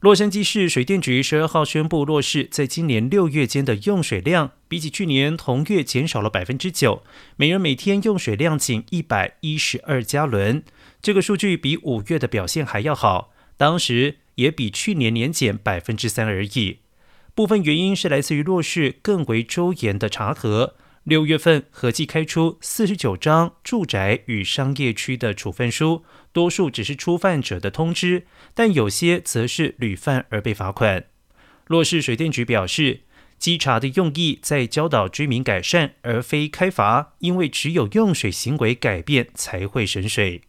洛杉矶市水电局十二号宣布，洛市在今年六月间的用水量比起去年同月减少了百分之九，每人每天用水量仅一百一十二加仑。这个数据比五月的表现还要好，当时也比去年年减百分之三而已。部分原因是来自于洛市更为周延的查核。六月份合计开出四十九张住宅与商业区的处分书，多数只是初犯者的通知，但有些则是屡犯而被罚款。洛市水电局表示，稽查的用意在教导居民改善，而非开罚，因为只有用水行为改变才会省水。